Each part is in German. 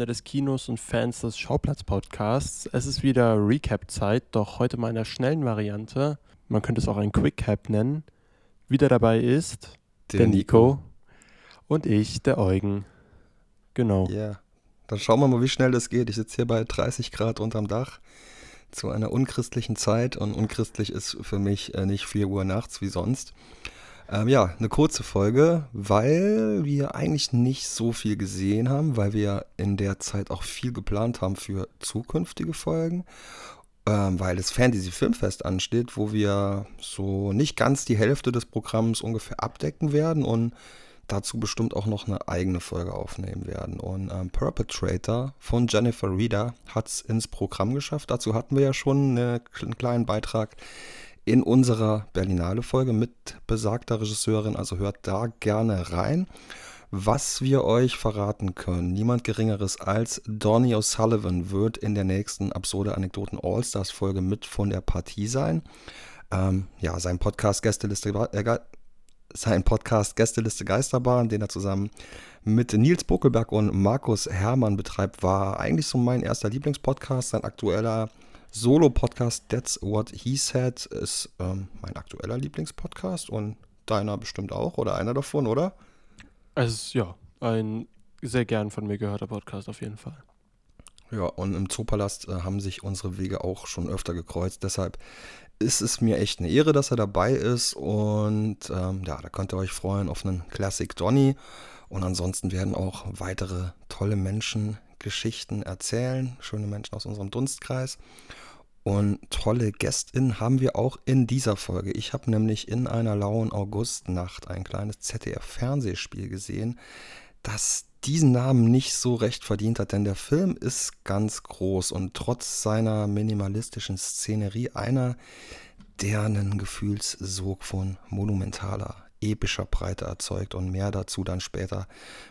Freunde des Kinos und Fans des Schauplatz-Podcasts. Es ist wieder Recap-Zeit, doch heute mal in der schnellen Variante. Man könnte es auch ein Quick-Cap nennen. Wieder dabei ist der, Nico. und ich, der Eugen. Genau. Ja, dann schauen wir mal, wie schnell das geht. Ich sitze hier bei 30 Grad unterm Dach zu einer unchristlichen Zeit und unchristlich ist für mich äh, nicht 4 Uhr nachts wie sonst. Ähm, ja, eine kurze Folge, weil wir eigentlich nicht so viel gesehen haben, weil wir in der Zeit auch viel geplant haben für zukünftige Folgen, ähm, weil das Fantasy Filmfest ansteht, wo wir so nicht ganz die Hälfte des Programms ungefähr abdecken werden und dazu bestimmt auch noch eine eigene Folge aufnehmen werden. Und ähm, Perpetrator von Jennifer Reeder hat es ins Programm geschafft. Dazu hatten wir ja schon eine, einen kleinen Beitrag in unserer Berlinale-Folge mit besagter Regisseurin. Also hört da gerne rein. Was wir euch verraten können, niemand Geringeres als Donny O'Sullivan wird in der nächsten absurde Anekdoten All-Stars-Folge mit von der Partie sein. Ähm, ja, sein Podcast Gästeliste, äh, sein Podcast Gästeliste Geisterbahn, den er zusammen mit Nils Buckelberg und Markus Hermann betreibt, war eigentlich so mein erster Lieblingspodcast. Sein aktueller Solo-Podcast That's What He Said ist ähm, mein aktueller Lieblingspodcast und deiner bestimmt auch oder einer davon, oder? Es ist ja ein sehr gern von mir gehörter Podcast auf jeden Fall. Ja, und im Zoopalast äh, haben sich unsere Wege auch schon öfter gekreuzt. Deshalb ist es mir echt eine Ehre, dass er dabei ist. Und ähm, ja, da könnt ihr euch freuen auf einen Classic Donny. Und ansonsten werden auch weitere tolle Menschen Geschichten erzählen. Schöne Menschen aus unserem Dunstkreis. Und tolle GästInnen haben wir auch in dieser Folge. Ich habe nämlich in einer lauen Augustnacht ein kleines ZDF-Fernsehspiel gesehen, das diesen Namen nicht so recht verdient hat, denn der Film ist ganz groß und trotz seiner minimalistischen Szenerie einer, der einen Gefühlssog von monumentaler epischer Breite erzeugt und mehr dazu dann später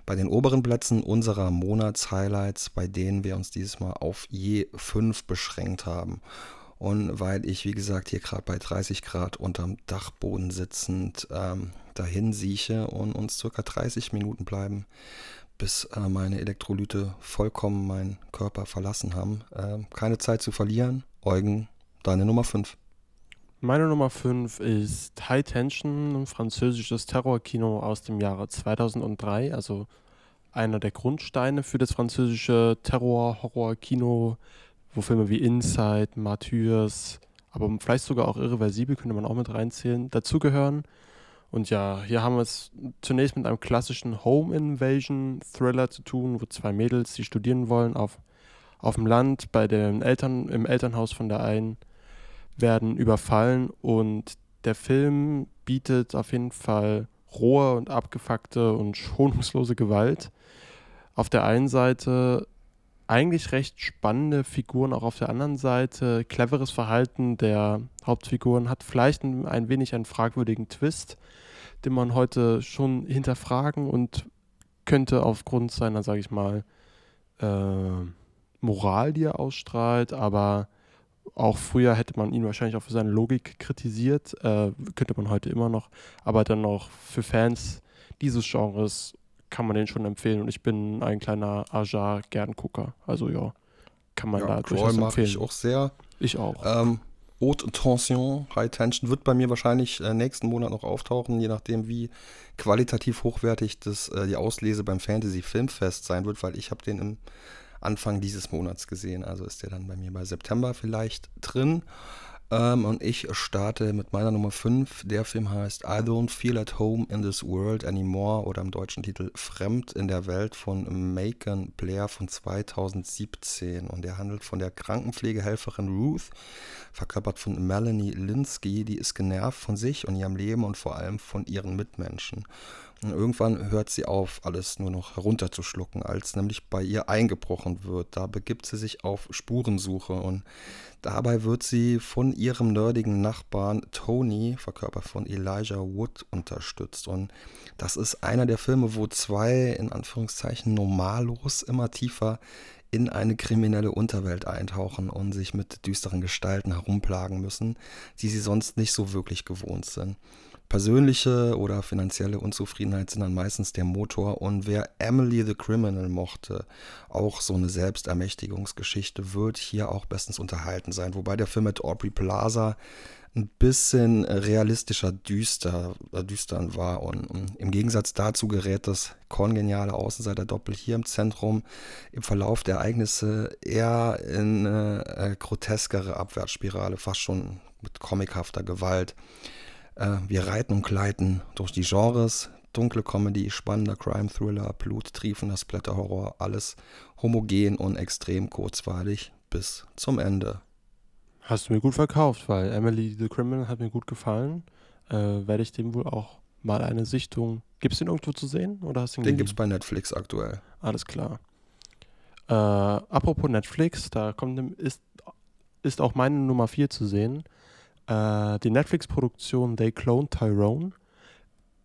bei den oberen Plätzen unserer Monatshighlights, bei denen wir uns dieses Mal auf je fünf beschränkt haben. Und weil ich, wie gesagt, hier gerade bei 30 Grad unterm Dachboden sitzend ähm, dahin sieche und uns circa 30 Minuten bleiben, bis äh, meine Elektrolyte vollkommen meinen Körper verlassen haben. Äh, keine Zeit zu verlieren. Eugen, deine Nummer 5. Meine Nummer 5 ist High Tension, ein französisches Terrorkino aus dem Jahre 2003, also einer der Grundsteine für das französische Terror-Horror-Kino, wo Filme wie Inside, Martyrs, aber vielleicht sogar auch Irreversibel könnte man auch mit reinzählen, dazugehören. Und ja, hier haben wir es zunächst mit einem klassischen Home Invasion Thriller zu tun, wo zwei Mädels, die studieren wollen, auf, auf dem Land bei den Eltern, im Elternhaus von der einen werden überfallen und der Film bietet auf jeden Fall rohe und abgefuckte und schonungslose Gewalt. Auf der einen Seite eigentlich recht spannende Figuren, auch auf der anderen Seite cleveres Verhalten der Hauptfiguren, hat vielleicht ein, ein wenig einen fragwürdigen Twist, den man heute schon hinterfragen und könnte aufgrund seiner, sage ich mal, äh, Moral, die er ausstrahlt, aber auch früher hätte man ihn wahrscheinlich auch für seine Logik kritisiert, äh, könnte man heute immer noch, aber dann auch für Fans dieses Genres kann man den schon empfehlen und ich bin ein kleiner Ajar Gerngucker, also ja, kann man ja, da durchaus empfehlen. ich auch sehr. Ich auch. Ähm, Haute Tension, High Tension wird bei mir wahrscheinlich äh, nächsten Monat noch auftauchen, je nachdem wie qualitativ hochwertig das äh, die Auslese beim Fantasy Filmfest sein wird, weil ich habe den im Anfang dieses Monats gesehen. Also ist der dann bei mir bei September vielleicht drin. Ähm, und ich starte mit meiner Nummer 5. Der Film heißt I Don't Feel at Home in This World Anymore oder im deutschen Titel Fremd in der Welt von Macon Blair von 2017. Und der handelt von der Krankenpflegehelferin Ruth, verkörpert von Melanie Linsky. Die ist genervt von sich und ihrem Leben und vor allem von ihren Mitmenschen. Und irgendwann hört sie auf, alles nur noch herunterzuschlucken, als nämlich bei ihr eingebrochen wird. Da begibt sie sich auf Spurensuche und dabei wird sie von ihrem nerdigen Nachbarn Tony, verkörpert von Elijah Wood, unterstützt. Und das ist einer der Filme, wo zwei, in Anführungszeichen, normallos immer tiefer in eine kriminelle Unterwelt eintauchen und sich mit düsteren Gestalten herumplagen müssen, die sie sonst nicht so wirklich gewohnt sind. Persönliche oder finanzielle Unzufriedenheit sind dann meistens der Motor. Und wer Emily the Criminal mochte, auch so eine Selbstermächtigungsgeschichte, wird hier auch bestens unterhalten sein. Wobei der Film mit Aubrey Plaza ein bisschen realistischer düster, äh, düstern war. Und, und, im Gegensatz dazu gerät das kongeniale Außenseiter-Doppel hier im Zentrum im Verlauf der Ereignisse eher in eine äh, groteskere Abwärtsspirale, fast schon mit comichafter Gewalt. Äh, wir reiten und gleiten durch die Genres, dunkle Comedy, spannender Crime-Thriller, bluttriefender Splatter-Horror, alles homogen und extrem kurzweilig bis zum Ende. Hast du mir gut verkauft, weil Emily the Criminal hat mir gut gefallen. Äh, Werde ich dem wohl auch mal eine Sichtung. Gibt es den irgendwo zu sehen? Oder hast du den gibt es bei Netflix aktuell. Alles klar. Äh, apropos Netflix, da kommt, ist, ist auch meine Nummer 4 zu sehen. Äh, die Netflix-Produktion They Clone Tyrone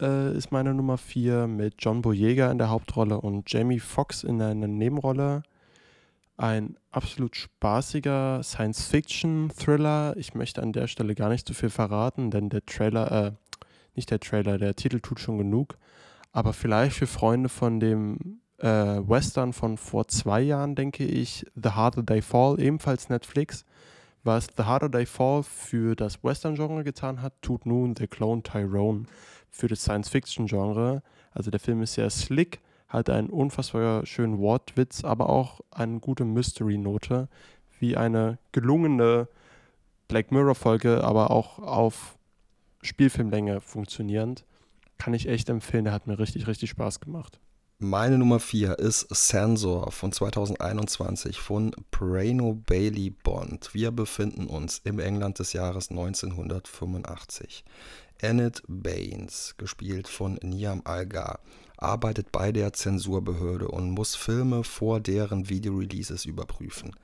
äh, ist meine Nummer 4 mit John Boyega in der Hauptrolle und Jamie Foxx in einer Nebenrolle ein absolut spaßiger Science-Fiction-Thriller. Ich möchte an der Stelle gar nicht zu viel verraten, denn der Trailer, äh, nicht der Trailer, der Titel tut schon genug. Aber vielleicht für Freunde von dem äh, Western von vor zwei Jahren, denke ich, The Harder They Fall, ebenfalls Netflix. Was The Harder They Fall für das Western-Genre getan hat, tut nun The Clone Tyrone für das Science-Fiction-Genre. Also der Film ist sehr slick, hat einen unfassbar schönen Wortwitz, aber auch eine gute Mystery-Note, wie eine gelungene Black Mirror-Folge, aber auch auf Spielfilmlänge funktionierend. Kann ich echt empfehlen, der hat mir richtig, richtig Spaß gemacht. Meine Nummer 4 ist Sensor von 2021 von Prano Bailey Bond. Wir befinden uns im England des Jahres 1985. Enid Baines, gespielt von Niam Algar, arbeitet bei der Zensurbehörde und muss Filme vor deren Videoreleases überprüfen.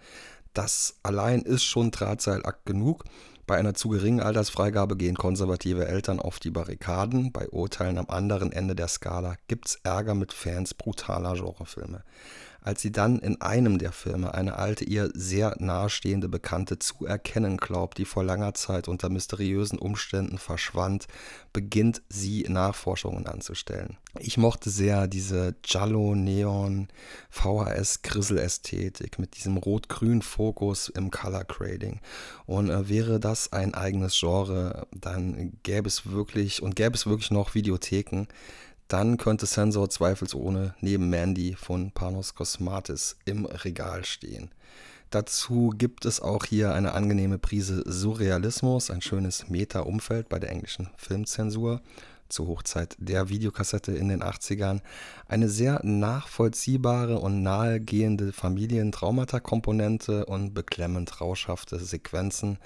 Das allein ist schon Drahtseilakt genug. Bei einer zu geringen Altersfreigabe gehen konservative Eltern auf die Barrikaden. Bei Urteilen am anderen Ende der Skala gibt's Ärger mit Fans brutaler Genrefilme als sie dann in einem der Filme eine alte, ihr sehr nahestehende Bekannte zu erkennen glaubt, die vor langer Zeit unter mysteriösen Umständen verschwand, beginnt sie Nachforschungen anzustellen. Ich mochte sehr diese Giallo-Neon VHS-Grissel-Ästhetik mit diesem rot-grün Fokus im Color Grading. Und äh, wäre das ein eigenes Genre, dann gäbe es wirklich und gäbe es wirklich noch Videotheken, dann könnte Sensor zweifelsohne neben Mandy von Panos Cosmatis im Regal stehen. Dazu gibt es auch hier eine angenehme Prise Surrealismus, ein schönes Meta-Umfeld bei der englischen Filmzensur zur Hochzeit der Videokassette in den 80ern, eine sehr nachvollziehbare und nahegehende Familientraumata-Komponente und beklemmend rauschhafte Sequenzen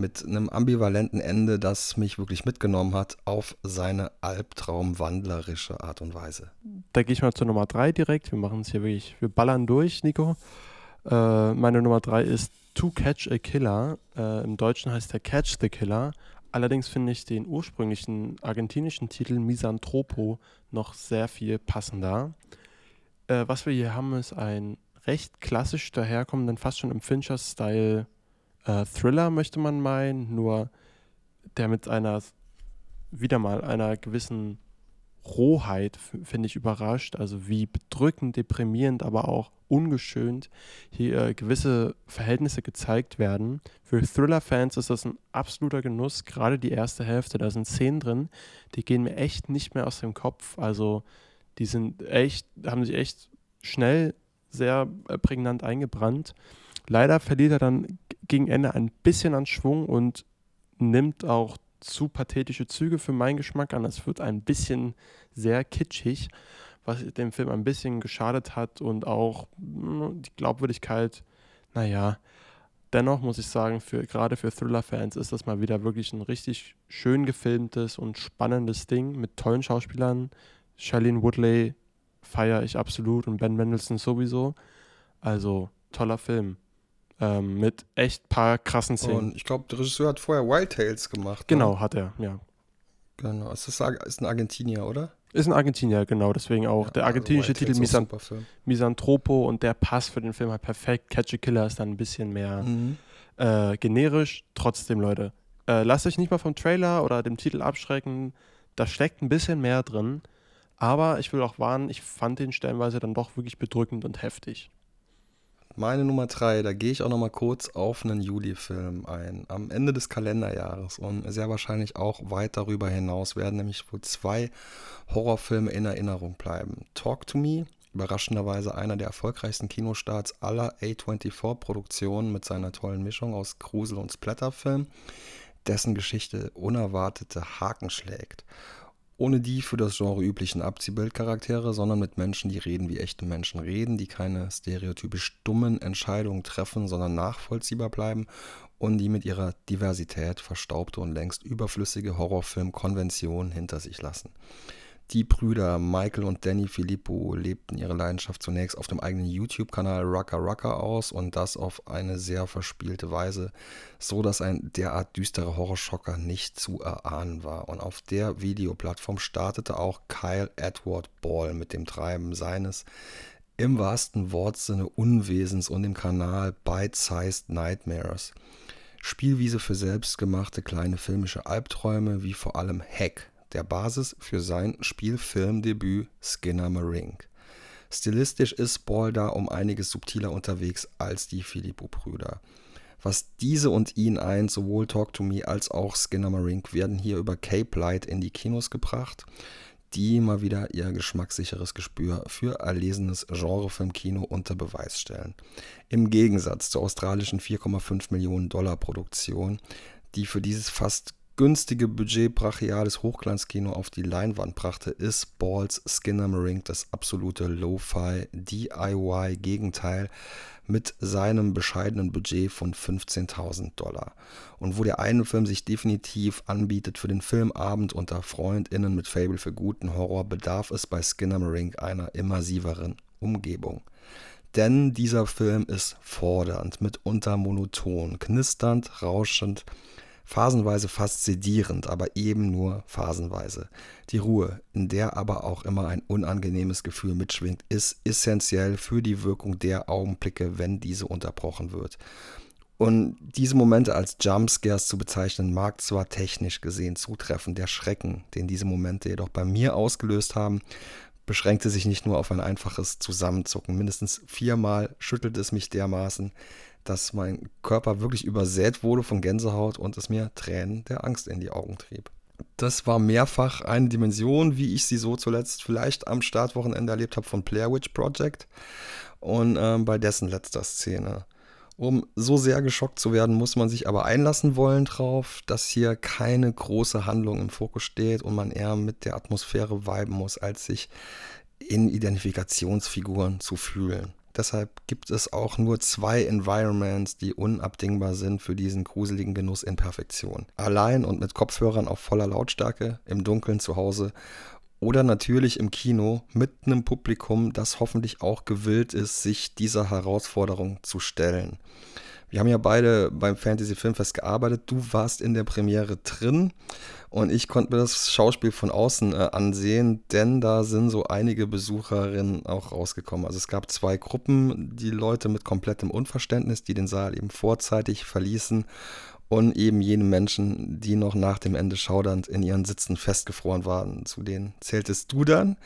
mit einem ambivalenten Ende, das mich wirklich mitgenommen hat auf seine albtraumwandlerische Art und Weise. Da gehe ich mal zur Nummer 3 direkt. Wir machen es hier wirklich, wir ballern durch, Nico. Äh, meine Nummer 3 ist To Catch a Killer. Äh, Im Deutschen heißt der Catch the Killer. Allerdings finde ich den ursprünglichen argentinischen Titel Misanthropo noch sehr viel passender. Äh, was wir hier haben, ist ein recht klassisch daherkommenden, fast schon im Fincher-Style äh, Thriller, möchte man meinen, nur der mit einer, wieder mal einer gewissen Rohheit, finde ich, überrascht. Also wie bedrückend, deprimierend, aber auch ungeschönt hier äh, gewisse Verhältnisse gezeigt werden. Für Thriller-Fans ist das ein absoluter Genuss, gerade die erste Hälfte. Da sind Szenen drin, die gehen mir echt nicht mehr aus dem Kopf. Also die sind echt, haben sich echt schnell sehr äh, prägnant eingebrannt. Leider verliert er dann gegen Ende ein bisschen an Schwung und nimmt auch zu pathetische Züge für meinen Geschmack an. Es wird ein bisschen sehr kitschig, was dem Film ein bisschen geschadet hat und auch hm, die Glaubwürdigkeit, naja. Dennoch muss ich sagen, für, gerade für Thriller-Fans ist das mal wieder wirklich ein richtig schön gefilmtes und spannendes Ding mit tollen Schauspielern. Shailene Woodley feiere ich absolut und Ben Mendelssohn sowieso. Also toller Film. Ähm, mit echt paar krassen Szenen. Und ich glaube, der Regisseur hat vorher Wild Tales gemacht. Genau, ne? hat er, ja. Genau. Ist, das, ist ein Argentinier, oder? Ist ein Argentinier, genau. Deswegen auch ja, der also argentinische also Titel Misan Misanthropo und der Pass für den Film halt perfekt. Catch a Killer ist dann ein bisschen mehr mhm. äh, generisch. Trotzdem, Leute, Äh, lasst euch nicht mal vom Trailer oder dem Titel abschrecken. Da steckt ein bisschen mehr drin. Aber ich will auch warnen, ich fand den stellenweise dann doch wirklich bedrückend und heftig. Meine Nummer drei, da gehe ich auch noch mal kurz auf einen Juli-Film ein. Am Ende des Kalenderjahres und sehr wahrscheinlich auch weit darüber hinaus werden nämlich wohl zwei Horrorfilme in Erinnerung bleiben. Talk to Me, überraschenderweise einer der erfolgreichsten Kinostarts aller A24-Produktionen mit seiner tollen Mischung aus Grusel- und Splatterfilm, dessen Geschichte unerwartete Haken schlägt ohne die für das Genre üblichen Abziehbildcharaktere, sondern mit Menschen, die reden wie echte Menschen reden, die keine stereotypisch dummen Entscheidungen treffen, sondern nachvollziehbar bleiben und die mit ihrer Diversität verstaubte und längst überflüssige Horrorfilm-Konventionen hinter sich lassen. Die Brüder Michael und Danny Filippo lebten ihre Leidenschaft zunächst auf dem eigenen YouTube-Kanal Rucka Rucka aus und das auf eine sehr verspielte Weise, so dass ein derart düsterer Horrorschocker nicht zu erahnen war. Und auf der Videoplattform startete auch Kyle Edward Ball mit dem Treiben seines im wahrsten Wortsinne Unwesens und dem Kanal Bite-Sized Nightmares. Spielwiese für selbstgemachte kleine filmische Albträume wie vor allem Hack der Basis für sein Spielfilmdebüt Skinner Marink. Stilistisch ist Ball da um einiges subtiler unterwegs als die Filippo-Brüder. Was diese und ihn eint, sowohl Talk to Me als auch Skinner Marink, werden hier über Cape Light in die Kinos gebracht, die mal wieder ihr geschmackssicheres Gespür für erlesenes Genrefilmkino unter Beweis stellen. Im Gegensatz zur australischen 4,5 Millionen Dollar Produktion, die für dieses fast günstige Budget brachiales Hochglanzkino auf die Leinwand brachte, ist Balls Skinnamarink das absolute Lo-Fi DIY-Gegenteil mit seinem bescheidenen Budget von 15.000 Dollar. Und wo der eine Film sich definitiv anbietet für den Filmabend unter FreundInnen mit Fable für guten Horror, bedarf es bei Skinnamarink einer immersiveren Umgebung. Denn dieser Film ist fordernd, mitunter monoton, knisternd, rauschend, phasenweise fast sedierend, aber eben nur phasenweise. Die Ruhe, in der aber auch immer ein unangenehmes Gefühl mitschwingt, ist essentiell für die Wirkung der Augenblicke, wenn diese unterbrochen wird. Und diese Momente als Jumpscares zu bezeichnen, mag zwar technisch gesehen zutreffen, der Schrecken, den diese Momente jedoch bei mir ausgelöst haben, beschränkte sich nicht nur auf ein einfaches Zusammenzucken. Mindestens viermal schüttelte es mich dermaßen, dass mein Körper wirklich übersät wurde von Gänsehaut und es mir Tränen der Angst in die Augen trieb. Das war mehrfach eine Dimension, wie ich sie so zuletzt vielleicht am Startwochenende erlebt habe von Blair Witch Project und ähm, bei dessen letzter Szene. Um so sehr geschockt zu werden, muss man sich aber einlassen wollen drauf, dass hier keine große Handlung im Fokus steht und man eher mit der Atmosphäre viben muss, als sich in Identifikationsfiguren zu fühlen. Deshalb gibt es auch nur zwei Environments, die unabdingbar sind für diesen gruseligen Genuss in Perfektion. Allein und mit Kopfhörern auf voller Lautstärke, im Dunkeln zu Hause oder natürlich im Kino mit einem Publikum, das hoffentlich auch gewillt ist, sich dieser Herausforderung zu stellen. Wir haben ja beide beim Fantasy Filmfest gearbeitet. Du warst in der Premiere drin und ich konnte mir das Schauspiel von außen äh, ansehen, denn da sind so einige Besucherinnen auch rausgekommen. Also es gab zwei Gruppen, die Leute mit komplettem Unverständnis, die den Saal eben vorzeitig verließen und eben jene Menschen, die noch nach dem Ende schaudernd in ihren Sitzen festgefroren waren. Zu denen zähltest du dann.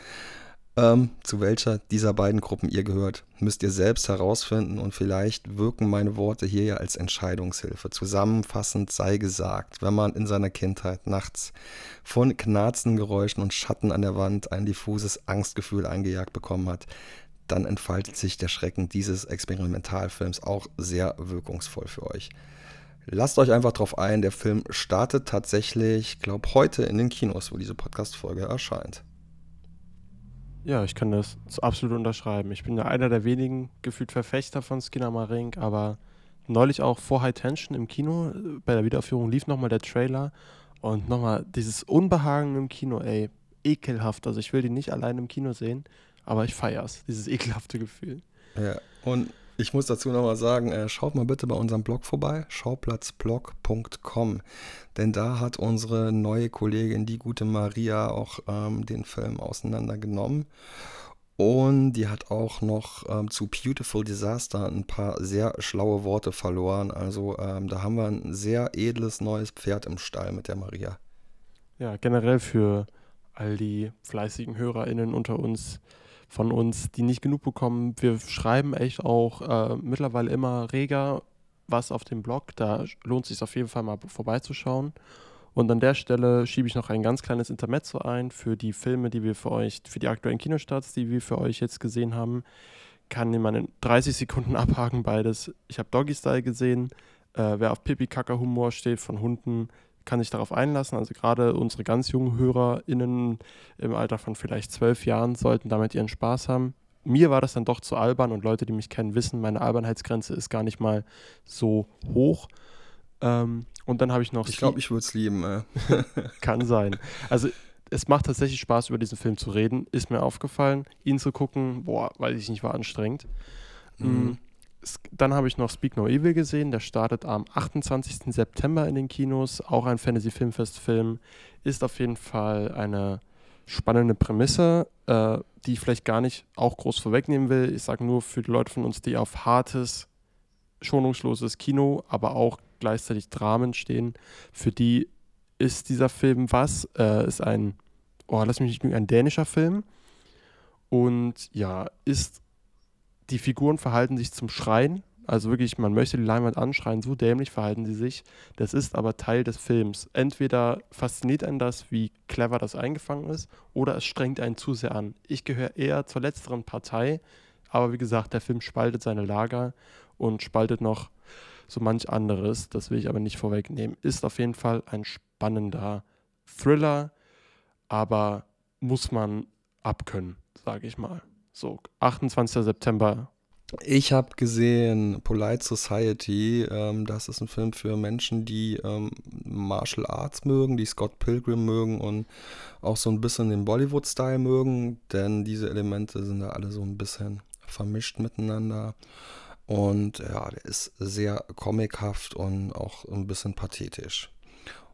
Ähm, zu welcher dieser beiden Gruppen ihr gehört, müsst ihr selbst herausfinden und vielleicht wirken meine Worte hier ja als Entscheidungshilfe. Zusammenfassend sei gesagt, wenn man in seiner Kindheit nachts von knarzenden Geräuschen und Schatten an der Wand ein diffuses Angstgefühl eingejagt bekommen hat, dann entfaltet sich der Schrecken dieses Experimentalfilms auch sehr wirkungsvoll für euch. Lasst euch einfach drauf ein, der Film startet tatsächlich, glaube heute in den Kinos, wo diese Podcast-Folge erscheint. Ja, ich kann das absolut unterschreiben. Ich bin ja einer der wenigen gefühlt Verfechter von Skinner Marink, aber neulich auch vor High Tension im Kino, bei der Wiederaufführung lief nochmal der Trailer und nochmal dieses Unbehagen im Kino, ey, ekelhaft. Also ich will den nicht allein im Kino sehen, aber ich feier's, dieses ekelhafte Gefühl. Ja, und ich muss dazu nochmal sagen, äh, schaut mal bitte bei unserem Blog vorbei, schauplatzblog.com. Denn da hat unsere neue Kollegin, die gute Maria, auch ähm, den Film auseinandergenommen. Und die hat auch noch ähm, zu Beautiful Disaster ein paar sehr schlaue Worte verloren. Also ähm, da haben wir ein sehr edles neues Pferd im Stall mit der Maria. Ja, generell für all die fleißigen HörerInnen unter uns, von uns, die nicht genug bekommen. Wir schreiben echt auch äh, mittlerweile immer reger was auf dem Blog. Da lohnt es sich auf jeden Fall mal vorbeizuschauen. Und an der Stelle schiebe ich noch ein ganz kleines Intermezzo ein für die Filme, die wir für euch, für die aktuellen Kinostarts, die wir für euch jetzt gesehen haben. Kann in meinen 30 Sekunden abhaken beides. Ich habe Doggy Style gesehen. Äh, wer auf Pipi-Kaka-Humor steht von Hunden, kann sich darauf einlassen. Also gerade unsere ganz jungen HörerInnen im Alter von vielleicht zwölf Jahren sollten damit ihren Spaß haben. Mir war das dann doch zu albern und Leute, die mich kennen, wissen, meine Albernheitsgrenze ist gar nicht mal so hoch. Ähm, und dann habe ich noch. Ich glaube, ich würde es lieben. Äh. Kann sein. Also es macht tatsächlich Spaß, über diesen Film zu reden. Ist mir aufgefallen. Ihn zu gucken, boah, weiß ich nicht, war anstrengend. Mhm. Dann habe ich noch Speak No Evil gesehen. Der startet am 28. September in den Kinos. Auch ein Fantasy-Filmfest-Film. Ist auf jeden Fall eine spannende Prämisse, äh, die ich vielleicht gar nicht auch groß vorwegnehmen will. Ich sage nur für die Leute von uns, die auf hartes, schonungsloses Kino, aber auch gleichzeitig Dramen stehen, für die ist dieser Film was? Äh, ist ein, oh, lass mich nicht ein dänischer Film. Und ja, ist, die Figuren verhalten sich zum Schreien. Also wirklich, man möchte die Leinwand anschreien, so dämlich verhalten sie sich. Das ist aber Teil des Films. Entweder fasziniert einen das, wie clever das eingefangen ist, oder es strengt einen zu sehr an. Ich gehöre eher zur letzteren Partei, aber wie gesagt, der Film spaltet seine Lager und spaltet noch so manch anderes. Das will ich aber nicht vorwegnehmen. Ist auf jeden Fall ein spannender Thriller, aber muss man abkönnen, sage ich mal. So, 28. September. Ich habe gesehen Polite Society. Ähm, das ist ein Film für Menschen, die ähm, Martial Arts mögen, die Scott Pilgrim mögen und auch so ein bisschen den Bollywood-Style mögen, denn diese Elemente sind da alle so ein bisschen vermischt miteinander. Und ja, der ist sehr comichaft und auch ein bisschen pathetisch.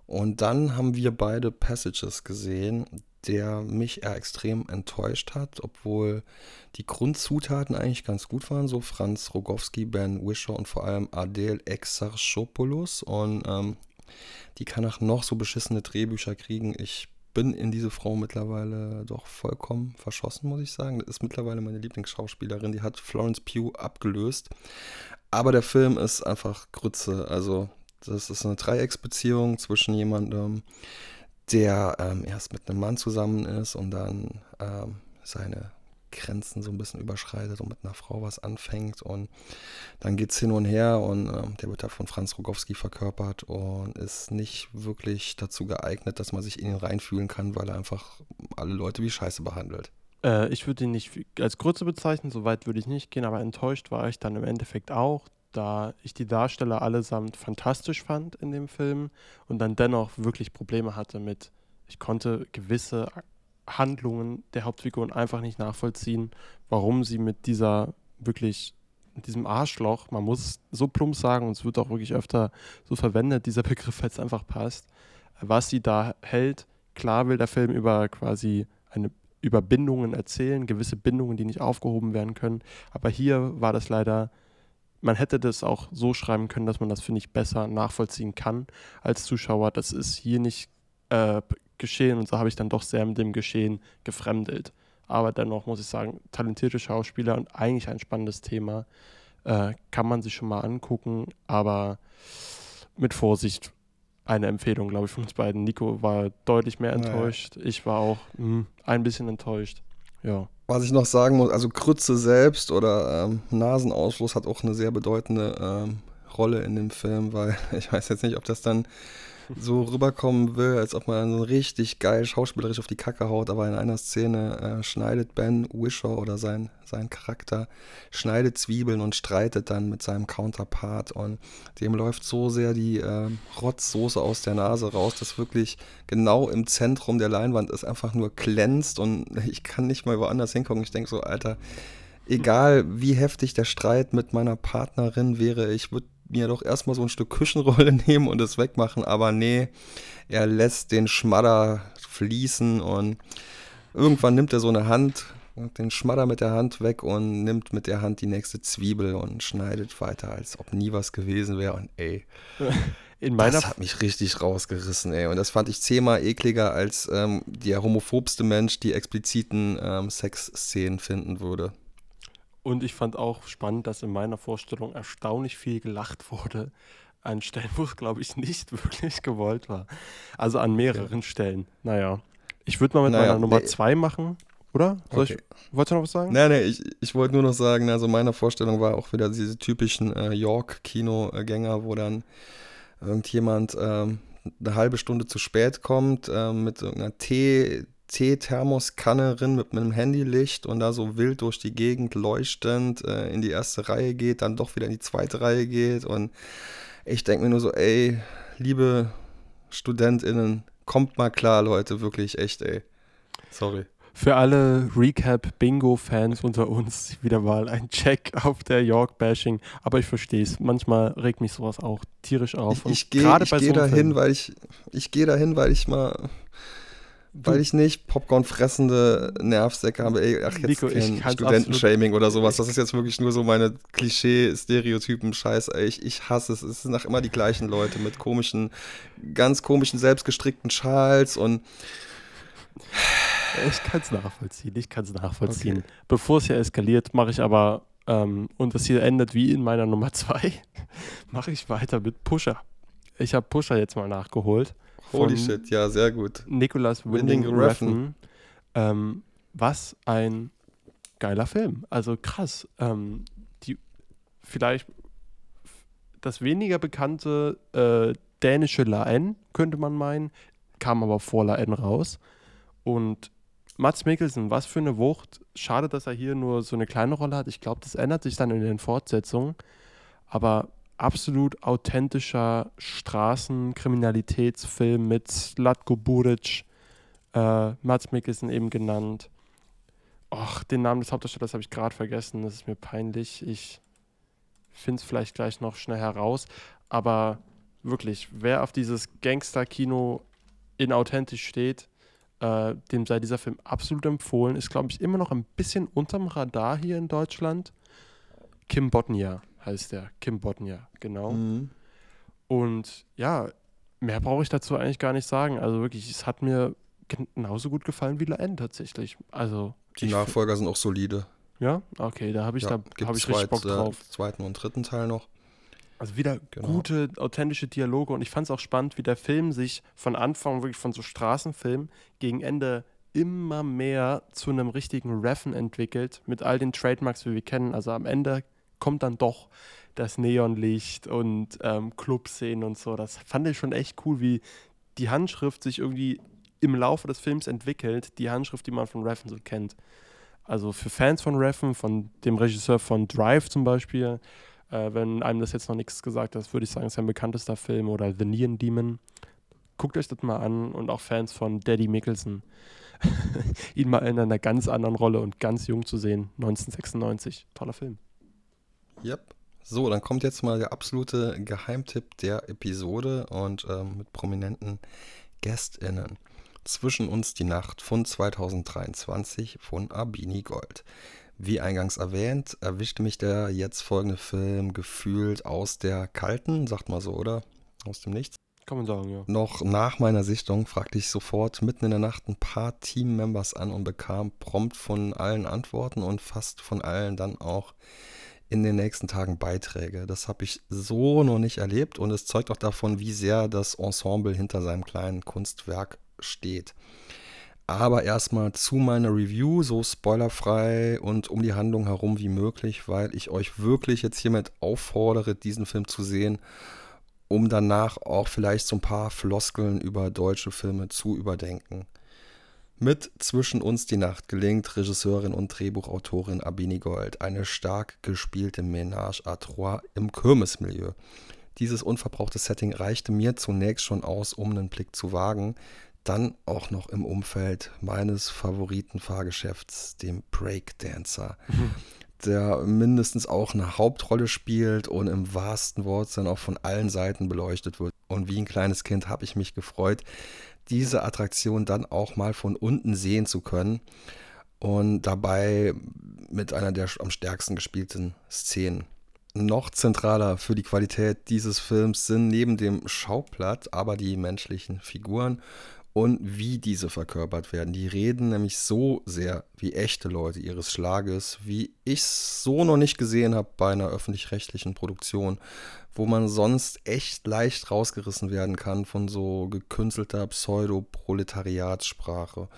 Und dann haben wir beide Passages gesehen, der mich eher extrem enttäuscht hat, obwohl die Grundzutaten eigentlich ganz gut waren. So Franz Rogowski, Ben Wischer und vor allem Adel Exarchopoulos. Und ähm, die kann auch noch so beschissene Drehbücher kriegen. Ich bin in diese Frau mittlerweile doch vollkommen verschossen, muss ich sagen. Das ist mittlerweile meine Lieblingsschauspielerin. Die hat Florence Pugh abgelöst. Aber der Film ist einfach Grütze. Also, das ist eine Dreiecksbeziehung zwischen jemandem, der ähm, erst mit einem Mann zusammen ist und dann ähm, seine Grenzen so ein bisschen überschreitet und mit einer Frau was anfängt. Und dann geht es hin und her und äh, der wird da von Franz Rogowski verkörpert und ist nicht wirklich dazu geeignet, dass man sich in ihn reinfühlen kann, weil er einfach alle Leute wie Scheiße behandelt. Äh, ich würde ihn nicht als Grütze bezeichnen, so weit würde ich nicht gehen, aber enttäuscht war ich dann im Endeffekt auch, da ich die Darsteller allesamt fantastisch fand in dem Film und dann dennoch wirklich Probleme hatte mit, ich konnte gewisse Handlungen der Hauptfiguren einfach nicht nachvollziehen, warum sie mit dieser wirklich, mit diesem Arschloch, man muss so plump sagen, und es wird auch wirklich öfter so verwendet, dieser Begriff, weil es einfach passt, was sie da hält. Klar will der Film über quasi eine über Bindungen erzählen, gewisse Bindungen, die nicht aufgehoben werden können. Aber hier war das leider, man hätte das auch so schreiben können, dass man das, finde ich, besser nachvollziehen kann als Zuschauer. Das ist hier nicht äh, Geschehen und so habe ich dann doch sehr mit dem Geschehen gefremdelt. Aber dennoch muss ich sagen, talentierte Schauspieler und eigentlich ein spannendes Thema. Äh, kann man sich schon mal angucken, aber mit Vorsicht eine Empfehlung, glaube ich, von uns beiden. Nico war deutlich mehr enttäuscht. Ja. Ich war auch mh, hm, ein bisschen enttäuscht. Ja. Was ich noch sagen muss, also Krütze selbst oder ähm, Nasenausfluss hat auch eine sehr bedeutende ähm, Rolle in dem Film, weil ich weiß jetzt nicht, ob das dann so rüberkommen will, als ob man so richtig geil schauspielerisch auf die Kacke haut, aber in einer Szene äh, schneidet Ben Wisher oder sein, sein Charakter, schneidet Zwiebeln und streitet dann mit seinem Counterpart und dem läuft so sehr die äh, Rotzsoße aus der Nase raus, dass wirklich genau im Zentrum der Leinwand es einfach nur glänzt und ich kann nicht mal woanders hingucken. Ich denke so, Alter, egal wie heftig der Streit mit meiner Partnerin wäre, ich würde mir doch erstmal so ein Stück Küchenrolle nehmen und es wegmachen, aber nee, er lässt den Schmadder fließen und irgendwann nimmt er so eine Hand, den Schmadder mit der Hand weg und nimmt mit der Hand die nächste Zwiebel und schneidet weiter, als ob nie was gewesen wäre. Und ey, In meiner das hat mich richtig rausgerissen, ey. Und das fand ich zehnmal ekliger, als ähm, der homophobste Mensch die expliziten ähm, Sexszenen finden würde. Und ich fand auch spannend, dass in meiner Vorstellung erstaunlich viel gelacht wurde. An Stellen, wo es, glaube ich, nicht wirklich gewollt war. Also an mehreren Stellen. Naja. Ich würde mal mit Naja, meiner Nummer nee. zwei machen, oder? Soll Okay. ich, wolltest du noch was sagen? Nee, nee, ich, ich wollte nur noch sagen, also meine Vorstellung war auch wieder diese typischen äh, York-Kinogänger, wo dann irgendjemand ähm, eine halbe Stunde zu spät kommt ähm, mit irgendeiner Tee, Tee-Thermoskanne drin mit einem Handylicht und da so wild durch die Gegend leuchtend äh, in die erste Reihe geht, dann doch wieder in die zweite Reihe geht und ich denke mir nur so, ey, liebe StudentInnen, kommt mal klar, Leute, wirklich echt, ey. Sorry. Für alle Recap-Bingo-Fans unter uns wieder mal ein Check auf der York-Bashing. Aber ich verstehe es. Manchmal regt mich sowas auch tierisch auf. Ich, Und ich gehe geh so dahin, weil ich ich gehe dahin, weil ich mal weil ich nicht Popcorn fressende Nervsäcke habe. Ey, ach jetzt Nico, kein kann's Studentenshaming oder sowas. Das ist jetzt wirklich nur so meine Klischee-Stereotypen Scheiß. Ey, ich, ich hasse es. Es sind nach immer die gleichen Leute mit komischen ganz komischen selbstgestrickten Schals und Ich kann es nachvollziehen. Ich kann es nachvollziehen. Bevor es hier eskaliert, mache ich aber, ähm, und das hier endet wie in meiner Nummer zwei, mache ich weiter mit Pusher. Ich habe Pusher jetzt mal nachgeholt. Holy shit, ja, sehr gut. Nicholas Winding Winding Refn. Refn. Ähm, was ein geiler Film. Also krass. Ähm, die vielleicht das weniger bekannte äh, dänische La N, könnte man meinen, kam aber vor La N raus. Und Mats Mikkelsen, was für eine Wucht. Schade, dass er hier nur so eine kleine Rolle hat. Ich glaube, das ändert sich dann in den Fortsetzungen. Aber absolut authentischer Straßenkriminalitätsfilm mit Slatko Buric, äh, Mats Mikkelsen eben genannt. Ach, den Namen des Hauptdarstellers habe ich gerade vergessen. Das ist mir peinlich. Ich finde es vielleicht gleich noch schnell heraus. Aber wirklich, wer auf dieses Gangster-Kino in authentisch steht, äh, dem sei dieser Film absolut empfohlen. Ist, glaube ich, immer noch ein bisschen unterm Radar hier in Deutschland. Kim Bodnia heißt der. Kim Bodnia, genau. Mhm. Und ja, mehr brauche ich dazu eigentlich gar nicht sagen. Also wirklich, es hat mir genauso gut gefallen wie La N tatsächlich. Also, Die Nachfolger sind auch solide. ja, okay, da habe ich, Ja, da habe ich richtig Bock zweit- äh, drauf. zweiten und dritten Teil noch. Also wieder Genau. gute, authentische Dialoge und ich fand es auch spannend, wie der Film sich von Anfang wirklich von so Straßenfilm gegen Ende immer mehr zu einem richtigen Reffen entwickelt, mit all den Trademarks, wie wir kennen. Also am Ende kommt dann doch das Neonlicht und ähm, Clubszenen und so. Das fand ich schon echt cool, wie die Handschrift sich irgendwie im Laufe des Films entwickelt, die Handschrift, die man von Reffen so kennt. Also für Fans von Reffen, von dem Regisseur von Drive zum Beispiel, äh, wenn einem das jetzt noch nichts gesagt hat, würde ich sagen, ist sein bekanntester Film oder The Neon Demon. Guckt euch das mal an und auch Fans von Daddy Mickelson. Ihn mal in einer ganz anderen Rolle und ganz jung zu sehen. 1996. Toller Film. Yep. So, dann kommt jetzt mal der absolute Geheimtipp der Episode und ähm, mit prominenten GästInnen. Zwischen uns die Nacht von 2023 von Abini Gold. Wie eingangs erwähnt, erwischte mich der jetzt folgende Film gefühlt aus der kalten, sagt mal so, oder? Aus dem Nichts. Kann man sagen, ja. Noch nach meiner Sichtung fragte ich sofort mitten in der Nacht ein paar Teammembers an und bekam prompt von allen Antworten und fast von allen dann auch in den nächsten Tagen Beiträge. Das habe ich so noch nicht erlebt und es zeugt auch davon, wie sehr das Ensemble hinter seinem kleinen Kunstwerk steht. Aber erstmal zu meiner Review, so spoilerfrei und um die Handlung herum wie möglich, weil ich euch wirklich jetzt hiermit auffordere, diesen Film zu sehen um danach auch vielleicht so ein paar Floskeln über deutsche Filme zu überdenken. Mit Zwischen uns die Nacht gelingt Regisseurin und Drehbuchautorin Abini Gold eine stark gespielte Ménage à trois im Kirmesmilieu. Dieses unverbrauchte Setting reichte mir zunächst schon aus, um einen Blick zu wagen, dann auch noch im Umfeld meines Favoriten-Fahrgeschäfts, dem Breakdancer der mindestens auch eine Hauptrolle spielt und im wahrsten Wortsinn auch von allen Seiten beleuchtet wird. Und wie ein kleines Kind habe ich mich gefreut, diese Attraktion dann auch mal von unten sehen zu können. und dabei mit einer der am stärksten gespielten Szenen. Noch zentraler für die Qualität dieses Films sind neben dem Schauplatz aber die menschlichen Figuren und wie diese verkörpert werden. Die reden nämlich so sehr wie echte Leute ihres Schlages, wie ich es so noch nicht gesehen habe bei einer öffentlich-rechtlichen Produktion, wo man sonst echt leicht rausgerissen werden kann von so gekünstelter Pseudo-Proletariatssprache.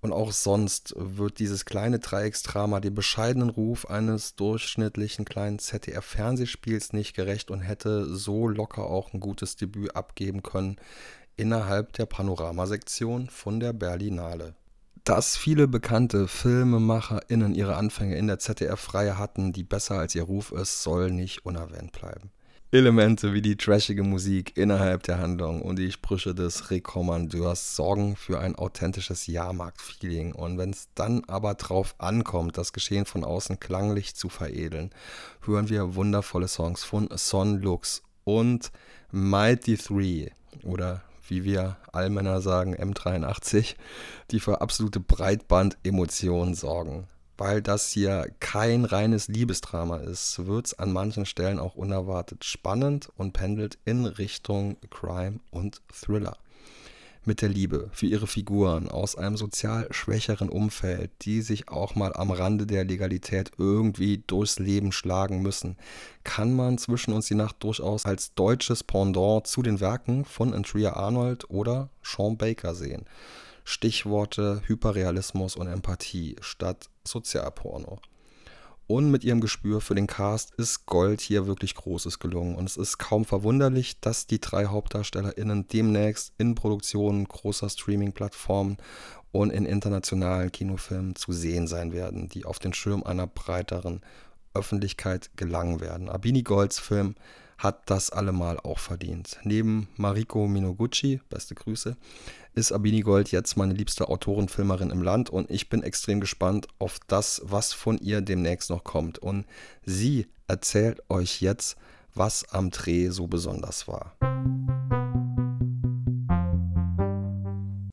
Und auch sonst wird dieses kleine Dreiecksdrama dem bescheidenen Ruf eines durchschnittlichen kleinen ZDF-Fernsehspiels nicht gerecht und hätte so locker auch ein gutes Debüt abgeben können innerhalb der Panoramasektion von der Berlinale. Dass viele bekannte FilmemacherInnen ihre Anfänge in der ZDF-Reihe hatten, die besser als ihr Ruf ist, soll nicht unerwähnt bleiben. Elemente wie die trashige Musik innerhalb der Handlung und die Sprüche des Rekommandeurs sorgen für ein authentisches Jahrmarkt-Feeling. Und wenn es dann aber drauf ankommt, das Geschehen von außen klanglich zu veredeln, hören wir wundervolle Songs von Son Lux und Mighty 3 oder wie wir Allmänner sagen, M83, die für absolute Breitband-Emotionen sorgen weil das hier kein reines Liebesdrama ist, wird es an manchen Stellen auch unerwartet spannend und pendelt in Richtung Crime und Thriller. Mit der Liebe für ihre Figuren aus einem sozial schwächeren Umfeld, die sich auch mal am Rande der Legalität irgendwie durchs Leben schlagen müssen, kann man zwischen uns die Nacht durchaus als deutsches Pendant zu den Werken von Andrea Arnold oder Sean Baker sehen. Stichworte Hyperrealismus und Empathie statt Sozialporno. Und mit ihrem Gespür für den Cast ist Gold hier wirklich Großes gelungen. Und es ist kaum verwunderlich, dass die drei HauptdarstellerInnen demnächst in Produktionen großer Streaming-Plattformen und in internationalen Kinofilmen zu sehen sein werden, die auf den Schirm einer breiteren Öffentlichkeit gelangen werden. Abini Golds Film hat das allemal auch verdient. Neben Mariko Minoguchi, beste Grüße, ist Abini Gold jetzt meine liebste Autorenfilmerin im Land und ich bin extrem gespannt auf das, was von ihr demnächst noch kommt. Und sie erzählt euch jetzt, was am Dreh so besonders war.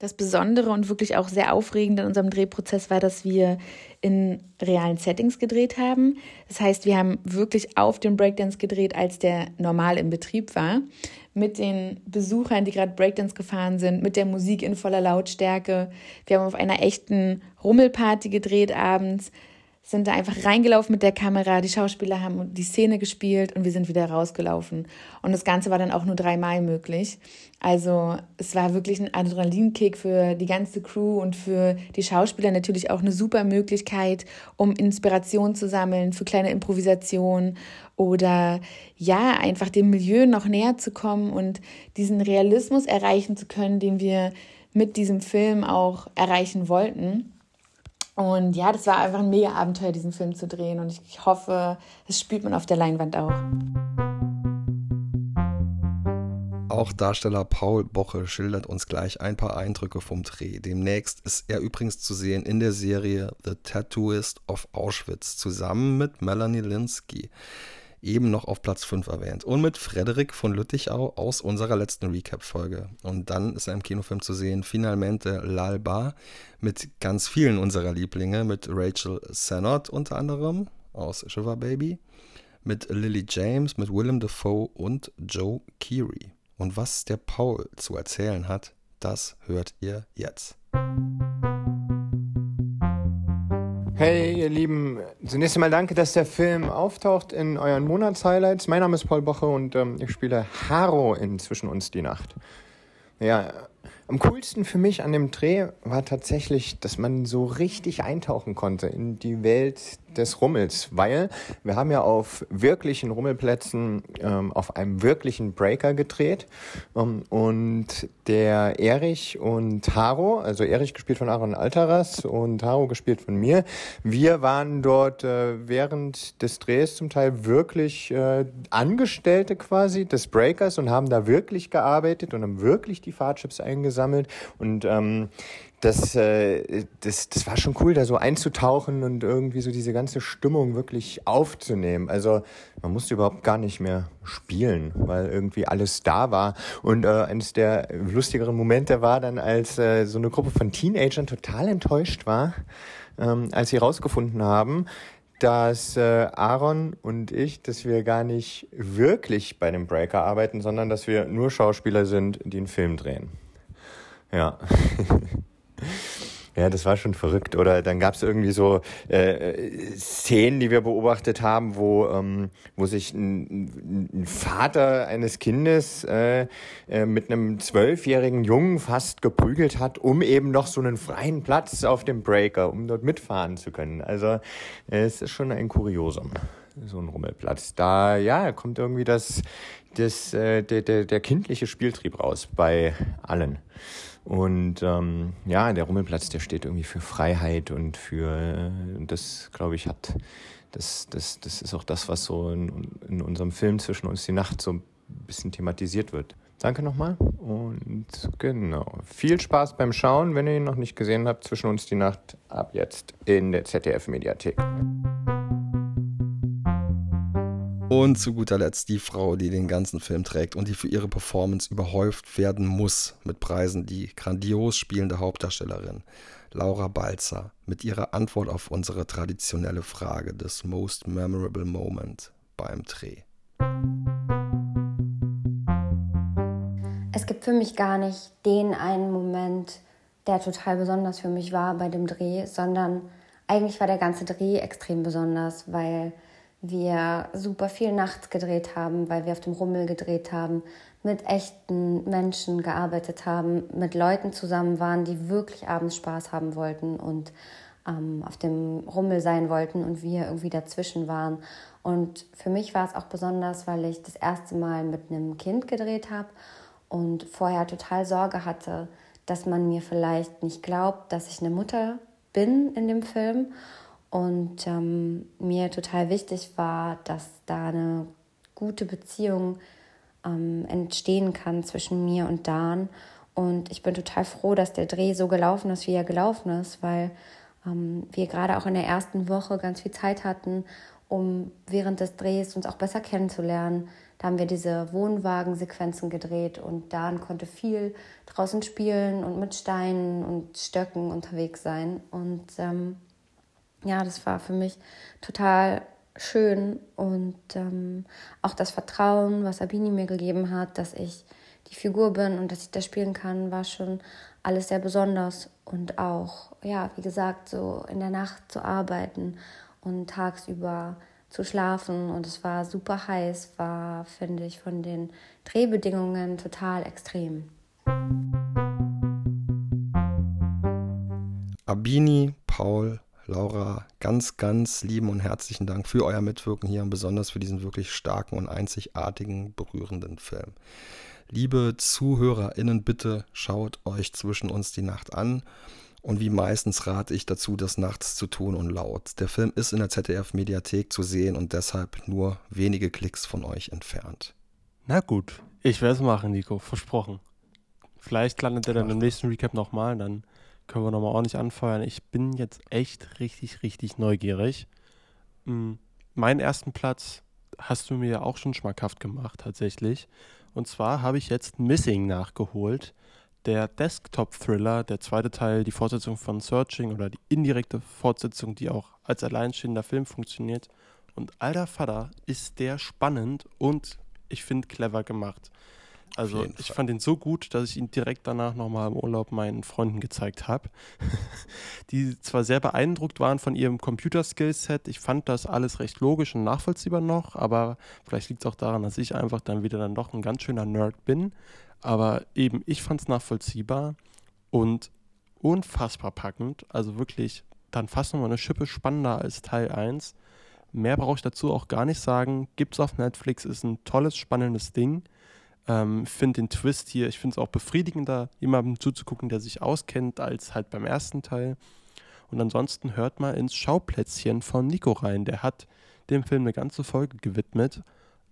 Das Besondere und wirklich auch sehr aufregend in unserem Drehprozess war, dass wir in realen Settings gedreht haben. Das heißt, wir haben wirklich auf dem Breakdance gedreht, als der normal im Betrieb war. Mit den Besuchern, die gerade Breakdance gefahren sind, mit der Musik in voller Lautstärke. Wir haben auf einer echten Rummelparty gedreht abends sind da einfach reingelaufen mit der Kamera. Die Schauspieler haben die Szene gespielt und wir sind wieder rausgelaufen. Und das Ganze war dann auch nur dreimal möglich. Also es war wirklich ein Adrenalinkick für die ganze Crew und für die Schauspieler natürlich auch eine super Möglichkeit, um Inspiration zu sammeln für kleine Improvisationen oder ja, einfach dem Milieu noch näher zu kommen und diesen Realismus erreichen zu können, den wir mit diesem Film auch erreichen wollten. Und ja, das war einfach ein mega Abenteuer, diesen Film zu drehen. Und ich hoffe, das spürt man auf der Leinwand auch. Auch Darsteller Paul Boche schildert uns gleich ein paar Eindrücke vom Dreh. Demnächst ist er übrigens zu sehen in der Serie The Tattooist of Auschwitz zusammen mit Melanie Linsky eben noch auf Platz 5 erwähnt. Und mit Frederik von Lüttichau aus unserer letzten Recap-Folge. Und dann ist er im Kinofilm zu sehen, Finalmente L'Alba, mit ganz vielen unserer Lieblinge, mit Rachel Sennott unter anderem aus Shiver Baby, mit Lily James, mit Willem Dafoe und Joe Keery. Und was der Paul zu erzählen hat, das hört ihr jetzt. Hey, ihr Lieben, zunächst einmal danke, dass der Film auftaucht in euren Monatshighlights. Mein Name ist Paul Boche und ähm, ich spiele Haro in Zwischen uns die Nacht. Ja, am coolsten für mich an dem Dreh war tatsächlich, dass man so richtig eintauchen konnte in die Welt des Rummels, weil wir haben ja auf wirklichen Rummelplätzen ähm, auf einem wirklichen Breaker gedreht ähm, und der Erich und Haro, also Erich gespielt von Aaron Altaras und Haro gespielt von mir, wir waren dort äh, während des Drehs zum Teil wirklich äh, Angestellte quasi des Breakers und haben da wirklich gearbeitet und haben wirklich die Fahrtchips eingesammelt und ähm, das, äh, das, das war schon cool, da so einzutauchen und irgendwie so diese ganze Stimmung wirklich aufzunehmen. Also man musste überhaupt gar nicht mehr spielen, weil irgendwie alles da war. Und äh, eines der lustigeren Momente war dann, als äh, so eine Gruppe von Teenagern total enttäuscht war, ähm, als sie herausgefunden haben, dass äh, Aaron und ich, dass wir gar nicht wirklich bei dem Breaker arbeiten, sondern dass wir nur Schauspieler sind, die einen Film drehen. Ja. Ja, das war schon verrückt. Oder dann gab es irgendwie so äh, Szenen, die wir beobachtet haben, wo, ähm, wo sich ein, ein Vater eines Kindes äh, äh, mit einem zwölfjährigen Jungen fast geprügelt hat, um eben noch so einen freien Platz auf dem Breaker, um dort mitfahren zu können. Also es ist schon ein Kuriosum, so ein Rummelplatz. Da ja kommt irgendwie das, das äh, der, der, der kindliche Spieltrieb raus bei allen. Und ähm, ja, der Rummelplatz, der steht irgendwie für Freiheit und für äh, das, glaube ich, hat das, das, das ist auch das, was so in, in unserem Film zwischen uns die Nacht so ein bisschen thematisiert wird. Danke nochmal und genau. Viel Spaß beim Schauen, wenn ihr ihn noch nicht gesehen habt, zwischen uns die Nacht ab jetzt in der ZDF-Mediathek. Und zu guter Letzt die Frau, die den ganzen Film trägt und die für ihre Performance überhäuft werden muss mit Preisen, die grandios spielende Hauptdarstellerin Laura Balzer mit ihrer Antwort auf unsere traditionelle Frage des Most Memorable Moment beim Dreh. Es gibt für mich gar nicht den einen Moment, der total besonders für mich war bei dem Dreh, sondern eigentlich war der ganze Dreh extrem besonders, weil wir super viel nachts gedreht haben, weil wir auf dem Rummel gedreht haben, mit echten Menschen gearbeitet haben, mit Leuten zusammen waren, die wirklich abends Spaß haben wollten und ähm, auf dem Rummel sein wollten und wir irgendwie dazwischen waren. Und für mich war es auch besonders, weil ich das erste Mal mit einem Kind gedreht habe und vorher total Sorge hatte, dass man mir vielleicht nicht glaubt, dass ich eine Mutter bin in dem Film und ähm, mir total wichtig war, dass da eine gute Beziehung ähm, entstehen kann zwischen mir und Dan. Und ich bin total froh, dass der Dreh so gelaufen ist, wie er gelaufen ist, weil ähm, wir gerade auch in der ersten Woche ganz viel Zeit hatten, um während des Drehs uns auch besser kennenzulernen. Da haben wir diese Wohnwagensequenzen gedreht und Dan konnte viel draußen spielen und mit Steinen und Stöcken unterwegs sein. Und ähm, ja, das war für mich total schön und ähm, auch das Vertrauen, was Sabini mir gegeben hat, dass ich die Figur bin und dass ich das spielen kann, war schon alles sehr besonders und auch, ja, wie gesagt, so in der Nacht zu arbeiten und tagsüber zu schlafen und es war super heiß, war, finde ich, von den Drehbedingungen total extrem. Abini, Paul, Laura, ganz, ganz lieben und herzlichen Dank für euer Mitwirken hier und besonders für diesen wirklich starken und einzigartigen, berührenden Film. Liebe ZuhörerInnen, bitte schaut euch zwischen uns die Nacht an. Und wie meistens rate ich dazu, das nachts zu tun und laut. Der Film ist in der ZDF-Mediathek zu sehen und deshalb nur wenige Klicks von euch entfernt. Na gut, ich werde es machen, Nico, versprochen. Vielleicht landet er dann im nächsten Recap nochmal, dann können wir nochmal ordentlich anfeuern. Ich bin jetzt echt richtig, richtig neugierig. Mhm. Meinen ersten Platz hast du mir ja auch schon schmackhaft gemacht, tatsächlich. Und zwar habe ich jetzt Missing nachgeholt. Der Desktop-Thriller, der zweite Teil, die Fortsetzung von Searching oder die indirekte Fortsetzung, die auch als alleinstehender Film funktioniert. Und alter Vater, ist der spannend und ich finde clever gemacht. Also ich Fall. fand ihn so gut, dass ich ihn direkt danach nochmal im Urlaub meinen Freunden gezeigt habe, die zwar sehr beeindruckt waren von ihrem Computerskillset. Ich fand das alles recht logisch und nachvollziehbar noch, aber vielleicht liegt es auch daran, dass ich einfach dann wieder dann doch ein ganz schöner Nerd bin. Aber eben, ich fand es nachvollziehbar und unfassbar packend. Also wirklich dann fast nochmal eine Schippe spannender als Teil 1. Mehr brauche ich dazu auch gar nicht sagen. Gibt's auf Netflix, ist ein tolles, spannendes Ding. Ähm, finde den Twist hier, ich finde es auch befriedigender, jemandem zuzugucken, der sich auskennt, als halt beim ersten Teil. Und ansonsten hört mal ins Schauplätzchen von Nico rein. Der hat dem Film eine ganze Folge gewidmet,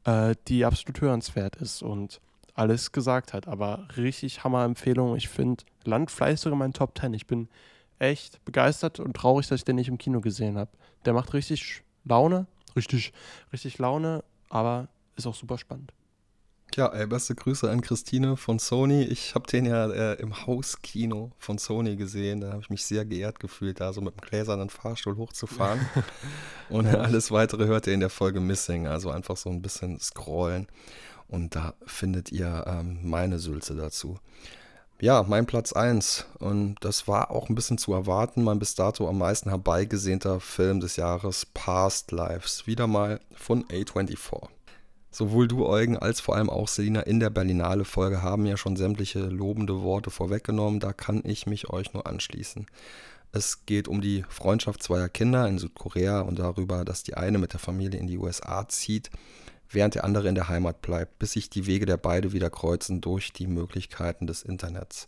äh, die absolut hörenswert ist und alles gesagt hat. Aber richtig Hammer-Empfehlung. Ich finde, Land vielleicht sogar mein Top 10. Ich bin echt begeistert und traurig, dass ich den nicht im Kino gesehen habe. Der macht richtig Laune, richtig, richtig Laune, aber ist auch super spannend. Ja, ey, beste Grüße an Christine von Sony. Ich habe den ja äh, im Hauskino von Sony gesehen. Da habe ich mich sehr geehrt gefühlt, da so mit dem gläsernen Fahrstuhl hochzufahren. und ja. alles weitere hört ihr in der Folge Missing. Also einfach so ein bisschen scrollen. Und da findet ihr ähm, meine Sülze dazu. Ja, mein Platz 1. Und das war auch ein bisschen zu erwarten. Mein bis dato am meisten herbeigesehnter Film des Jahres, Past Lives. Wieder mal von A24. Sowohl du, Eugen, als vor allem auch Selina in der Berlinale-Folge haben ja schon sämtliche lobende Worte vorweggenommen. Da kann ich mich euch nur anschließen. Es geht um die Freundschaft zweier Kinder in Südkorea und darüber, dass die eine mit der Familie in die USA zieht, während der andere in der Heimat bleibt, bis sich die Wege der beiden wieder kreuzen durch die Möglichkeiten des Internets.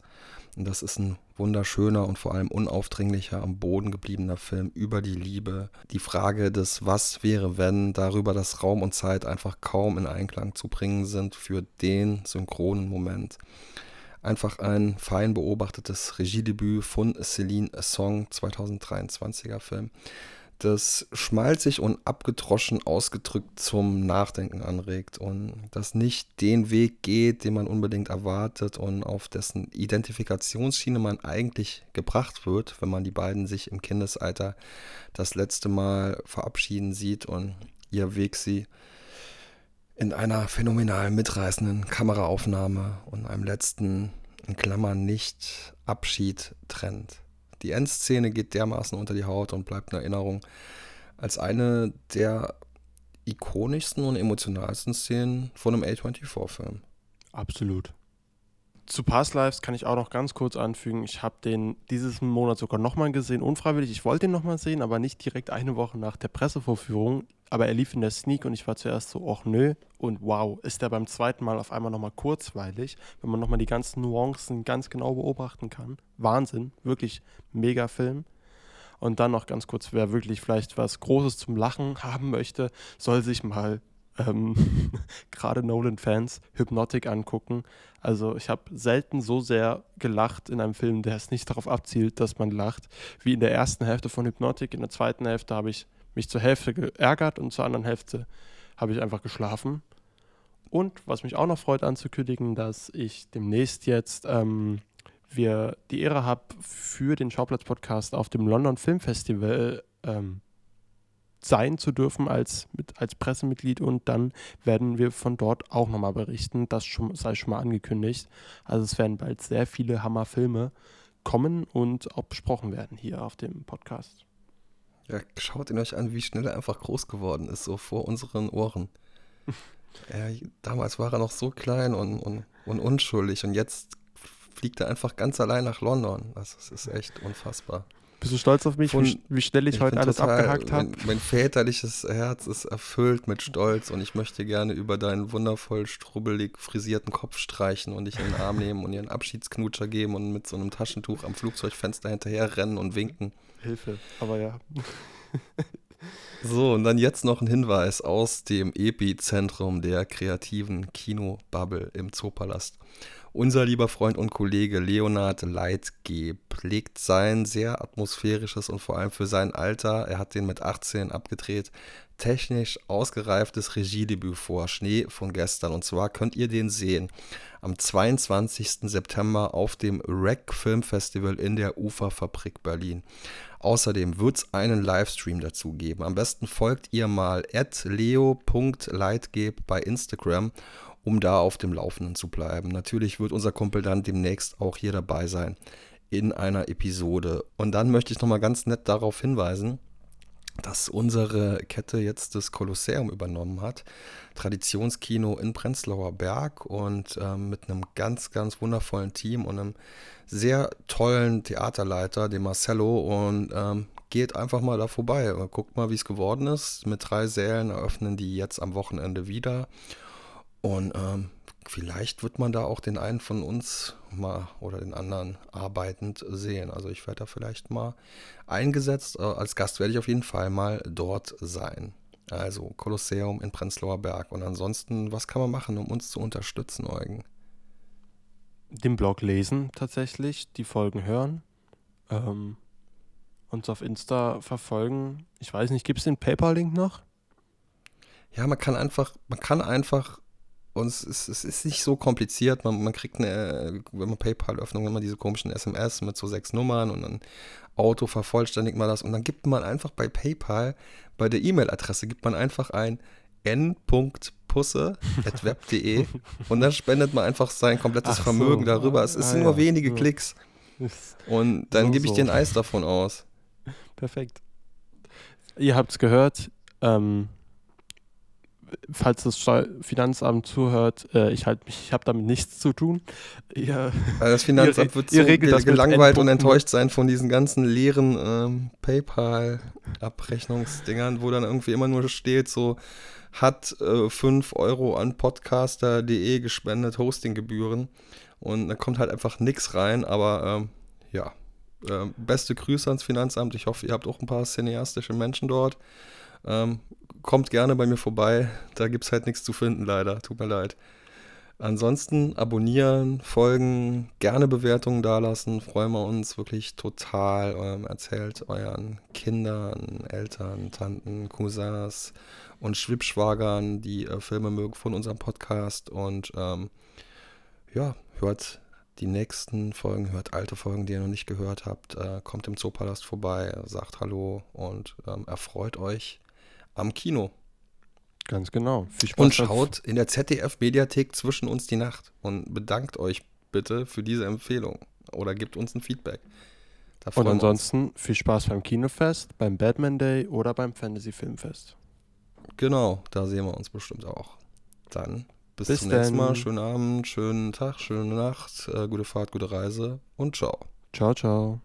Und das ist ein wunderschöner und vor allem unaufdringlicher, am Boden gebliebener Film über die Liebe. Die Frage des Was wäre, wenn, darüber, dass Raum und Zeit einfach kaum in Einklang zu bringen sind für den synchronen Moment. Einfach ein fein beobachtetes Regiedebüt von Celine Song, 2023er Film das schmalzig und abgedroschen ausgedrückt zum Nachdenken anregt und das nicht den Weg geht, den man unbedingt erwartet und auf dessen Identifikationsschiene man eigentlich gebracht wird, wenn man die beiden sich im Kindesalter das letzte Mal verabschieden sieht und ihr Weg sie in einer phänomenal mitreißenden Kameraaufnahme und einem letzten, in Klammern nicht Abschied trennt. Die Endszene geht dermaßen unter die Haut und bleibt in Erinnerung als eine der ikonischsten und emotionalsten Szenen von einem A24-Film. Absolut. Zu Past Lives kann ich auch noch ganz kurz anfügen. Ich habe den dieses Monat sogar nochmal gesehen, unfreiwillig. Ich wollte ihn nochmal sehen, aber nicht direkt eine Woche nach der Pressevorführung. Aber er lief in der Sneak und ich war zuerst so, ach nö. Und wow, ist er beim zweiten Mal auf einmal nochmal kurzweilig, wenn man nochmal die ganzen Nuancen ganz genau beobachten kann. Wahnsinn, wirklich mega Film. Und dann noch ganz kurz, wer wirklich vielleicht was Großes zum Lachen haben möchte, soll sich mal ähm, gerade Nolan-Fans Hypnotic angucken. Also ich habe selten so sehr gelacht in einem Film, der es nicht darauf abzielt, dass man lacht, wie in der ersten Hälfte von Hypnotic. In der zweiten Hälfte habe ich mich zur Hälfte geärgert und zur anderen Hälfte habe ich einfach geschlafen. Und was mich auch noch freut anzukündigen, dass ich demnächst jetzt ähm, wir die Ehre haben, für den Schauplatz-Podcast auf dem London Film Festival ähm, sein zu dürfen als, mit, als Pressemitglied und dann werden wir von dort auch nochmal berichten. Das schon, sei schon mal angekündigt. Also es werden bald sehr viele Hammerfilme kommen und auch besprochen werden hier auf dem Podcast. Ja, schaut ihn euch an, wie schnell er einfach groß geworden ist, so vor unseren Ohren. ja, damals war er noch so klein und, und, und unschuldig und jetzt fliegt er einfach ganz allein nach London. Das ist echt unfassbar. Bist du stolz auf mich, Von, wie, wie, schnell ich, ich heute alles total, abgehakt habe? Mein, mein, väterliches Herz ist erfüllt mit Stolz und ich möchte gerne über deinen wundervoll strubbelig frisierten Kopf streichen und dich in den Arm nehmen und dir einen Abschiedsknutscher geben und mit so einem Taschentuch am Flugzeugfenster hinterher rennen und winken. Hilfe, aber ja. So, und dann jetzt noch ein Hinweis aus dem Epizentrum der kreativen Kinobubble im Zoopalast. Unser lieber Freund und Kollege Leonard Leitgeb legt sein sehr atmosphärisches und vor allem für sein Alter, er hat den mit 18 abgedreht, technisch ausgereiftes Regiedebüt vor, Schnee von gestern. Und zwar könnt ihr den sehen am 22. September auf dem REC Film Festival in der Uferfabrik Berlin. Außerdem wird es einen Livestream dazu geben. Am besten folgt ihr mal leo.leitgeb bei Instagram um da auf dem Laufenden zu bleiben. Natürlich wird unser Kumpel dann demnächst auch hier dabei sein in einer Episode. Und dann möchte ich nochmal ganz nett darauf hinweisen, dass unsere Kette jetzt das Kolosseum übernommen hat. Traditionskino in Prenzlauer Berg und ähm, mit einem ganz, ganz wundervollen Team und einem sehr tollen Theaterleiter, dem Marcello. Und ähm, geht einfach mal da vorbei. Guckt mal, wie es geworden ist. Mit drei Sälen eröffnen die jetzt am Wochenende wieder. Und ähm, vielleicht wird man da auch den einen von uns mal oder den anderen arbeitend sehen. Also ich werde da vielleicht mal eingesetzt. Äh, als Gast werde ich auf jeden Fall mal dort sein. Also Kolosseum in Prenzlauer Berg. Und ansonsten, was kann man machen, um uns zu unterstützen, Eugen? Den Blog lesen tatsächlich, die Folgen hören, ähm, uns auf Insta verfolgen. Ich weiß nicht, gibt es den PayPal-Link noch? Ja, man kann einfach, man kann einfach und es ist, es ist nicht so kompliziert. Man, man kriegt eine, wenn man PayPal öffnet, immer diese komischen SMS mit so sechs Nummern und dann Auto vervollständigt man das und dann gibt man einfach bei PayPal, bei der E-Mail-Adresse gibt man einfach ein n.pusse.web.de und dann spendet man einfach sein komplettes Ach Vermögen so. darüber. Es Ah, sind nur ja. wenige Ja. Klicks und dann So, gebe ich dir ein Eis davon aus. Perfekt. Ihr habt es gehört. Ähm, falls das Finanzamt zuhört, äh, ich halt ich habe damit nichts zu tun. Ihr, Weil das Finanzamt Ihr- wird so regelt mit gelangweilt und enttäuscht sein von diesen ganzen leeren ähm, PayPal-Abrechnungsdingern, wo dann irgendwie immer nur steht, so hat äh, 5 Euro an podcaster.de gespendet, Hostinggebühren. Und da kommt halt einfach nichts rein, aber ähm, ja. Ähm, beste Grüße ans Finanzamt. Ich hoffe, ihr habt auch ein paar cineastische Menschen dort. Ähm, kommt gerne bei mir vorbei. Da gibt es halt nichts zu finden, leider. Tut mir leid. Ansonsten abonnieren, folgen, gerne Bewertungen dalassen, freuen wir uns wirklich total. Ähm, erzählt euren Kindern, Eltern, Tanten, Cousins und Schwibschwagern, die äh, Filme mögen, von unserem Podcast. Und ähm, ja, hört die nächsten Folgen, hört alte Folgen, die ihr noch nicht gehört habt. Äh, kommt im Zoopalast vorbei, sagt Hallo und ähm, erfreut euch am Kino. ganz genau. Viel Spaß. Und schaut in der ZDF-Mediathek zwischen uns die Nacht und bedankt euch bitte für diese Empfehlung oder gebt uns ein Feedback. Und ansonsten viel Spaß beim Kinofest, beim Batman Day oder beim Fantasy Filmfest. Genau, da sehen wir uns bestimmt auch. Dann bis, Bis zum nächsten Mal. Schönen Abend, schönen Tag, schöne Nacht, äh, gute Fahrt, gute Reise und ciao. Ciao, ciao.